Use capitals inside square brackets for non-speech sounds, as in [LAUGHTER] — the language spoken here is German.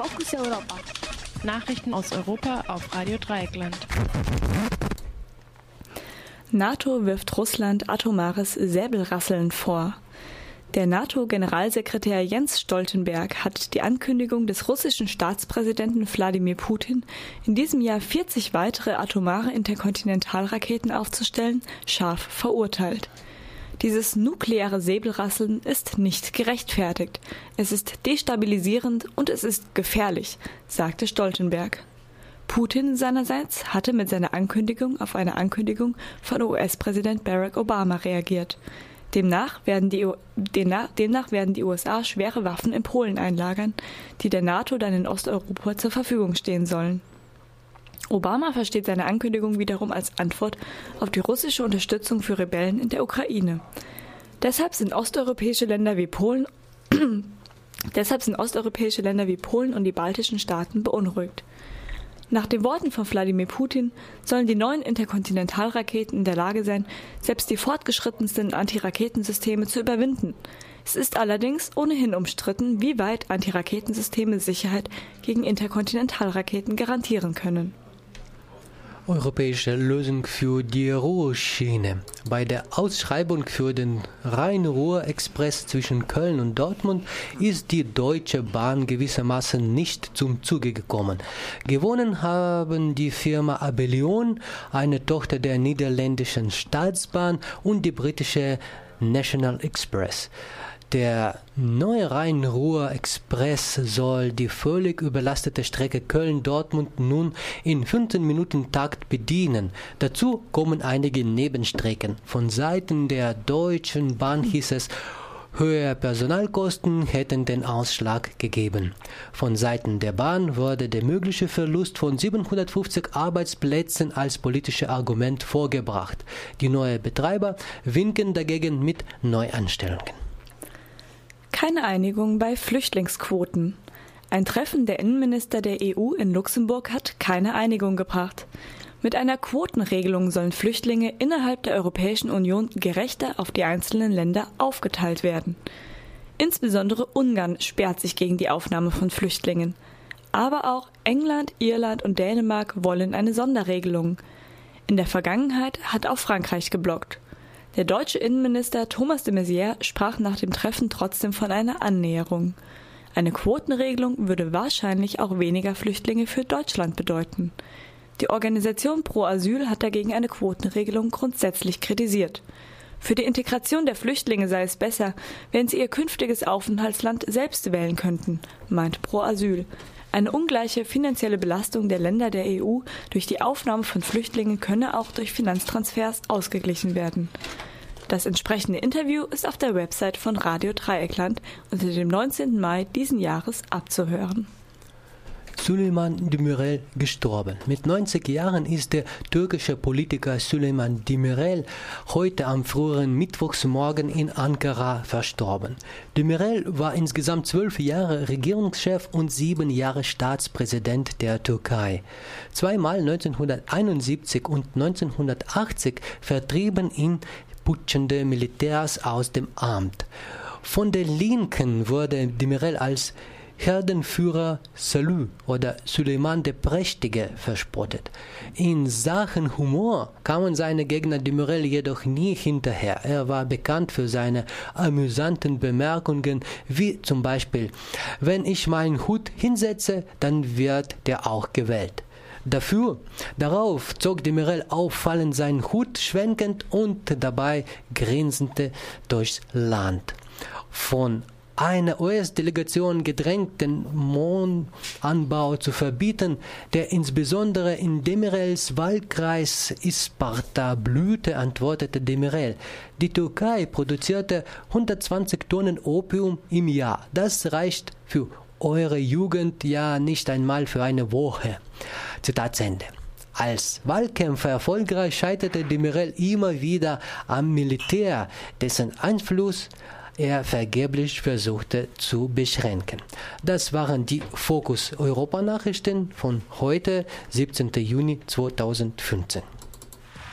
Fokus Europa. Nachrichten aus Europa auf Radio Dreieckland. NATO wirft Russland atomares Säbelrasseln vor. Der NATO-Generalsekretär Jens Stoltenberg hat die Ankündigung des russischen Staatspräsidenten Wladimir Putin, in diesem Jahr 40 weitere atomare Interkontinentalraketen aufzustellen, scharf verurteilt. Dieses nukleare Säbelrasseln ist nicht gerechtfertigt. Es ist destabilisierend und es ist gefährlich, sagte Stoltenberg. Putin seinerseits hatte mit seiner Ankündigung auf eine Ankündigung von US-Präsident Barack Obama reagiert. Demnach werden, die, demnach werden die USA schwere Waffen in Polen einlagern, die der NATO dann in Osteuropa zur Verfügung stehen sollen. Obama versteht seine Ankündigung wiederum als Antwort auf die russische Unterstützung für Rebellen in der Ukraine. Deshalb sind osteuropäische Länder wie Polen [CLEARS THROAT] Deshalb sind osteuropäische Länder wie Polen und die baltischen Staaten beunruhigt. Nach den Worten von Wladimir Putin sollen die neuen Interkontinentalraketen in der Lage sein, selbst die fortgeschrittensten Antiraketensysteme zu überwinden. Es ist allerdings ohnehin umstritten, wie weit Antiraketensysteme Sicherheit gegen Interkontinentalraketen garantieren können europäische Lösung für die Ruhrschiene. Bei der Ausschreibung für den Rhein-Ruhr-Express zwischen Köln und Dortmund ist die Deutsche Bahn gewissermaßen nicht zum Zuge gekommen. Gewonnen haben die Firma Abelion, eine Tochter der niederländischen Staatsbahn und die britische National Express. Der neue Rhein-Ruhr-Express soll die völlig überlastete Strecke Köln-Dortmund nun in 15 Minuten Takt bedienen. Dazu kommen einige Nebenstrecken. Von Seiten der Deutschen Bahn hieß es, Höhere Personalkosten hätten den Ausschlag gegeben. Von Seiten der Bahn wurde der mögliche Verlust von 750 Arbeitsplätzen als politisches Argument vorgebracht. Die neuen Betreiber winken dagegen mit Neuanstellungen. Keine Einigung bei Flüchtlingsquoten. Ein Treffen der Innenminister der EU in Luxemburg hat keine Einigung gebracht. Mit einer Quotenregelung sollen Flüchtlinge innerhalb der Europäischen Union gerechter auf die einzelnen Länder aufgeteilt werden. Insbesondere Ungarn sperrt sich gegen die Aufnahme von Flüchtlingen. Aber auch England, Irland und Dänemark wollen eine Sonderregelung. In der Vergangenheit hat auch Frankreich geblockt. Der deutsche Innenminister Thomas de Maizière sprach nach dem Treffen trotzdem von einer Annäherung. Eine Quotenregelung würde wahrscheinlich auch weniger Flüchtlinge für Deutschland bedeuten. Die Organisation Pro Asyl hat dagegen eine Quotenregelung grundsätzlich kritisiert. Für die Integration der Flüchtlinge sei es besser, wenn sie ihr künftiges Aufenthaltsland selbst wählen könnten, meint Pro Asyl. Eine ungleiche finanzielle Belastung der Länder der EU durch die Aufnahme von Flüchtlingen könne auch durch Finanztransfers ausgeglichen werden. Das entsprechende Interview ist auf der Website von Radio Dreieckland unter dem 19. Mai diesen Jahres abzuhören. Süleyman Demirel gestorben. Mit 90 Jahren ist der türkische Politiker Süleyman Demirel heute am früheren Mittwochsmorgen in Ankara verstorben. Demirel war insgesamt zwölf Jahre Regierungschef und sieben Jahre Staatspräsident der Türkei. Zweimal 1971 und 1980 vertrieben ihn putschende Militärs aus dem Amt. Von der Linken wurde Demirel als Herdenführer Salü oder Suleiman der Prächtige verspottet. In Sachen Humor kamen seine Gegner Demirel jedoch nie hinterher. Er war bekannt für seine amüsanten Bemerkungen, wie zum Beispiel, wenn ich meinen Hut hinsetze, dann wird der auch gewählt. Dafür, darauf zog Demirel auffallend seinen Hut schwenkend und dabei grinsende durchs Land. Von einer US-Delegation gedrängt, den Mohnanbau zu verbieten, der insbesondere in Demirels Wahlkreis Isparta blühte, antwortete Demirel. Die Türkei produzierte 120 Tonnen Opium im Jahr. Das reicht für eure Jugend ja nicht einmal für eine Woche. Zitat Ende. Als Wahlkämpfer erfolgreich scheiterte Demirel immer wieder am Militär, dessen Einfluss er vergeblich versuchte zu beschränken. Das waren die Fokus Europa Nachrichten von heute, 17. Juni 2015.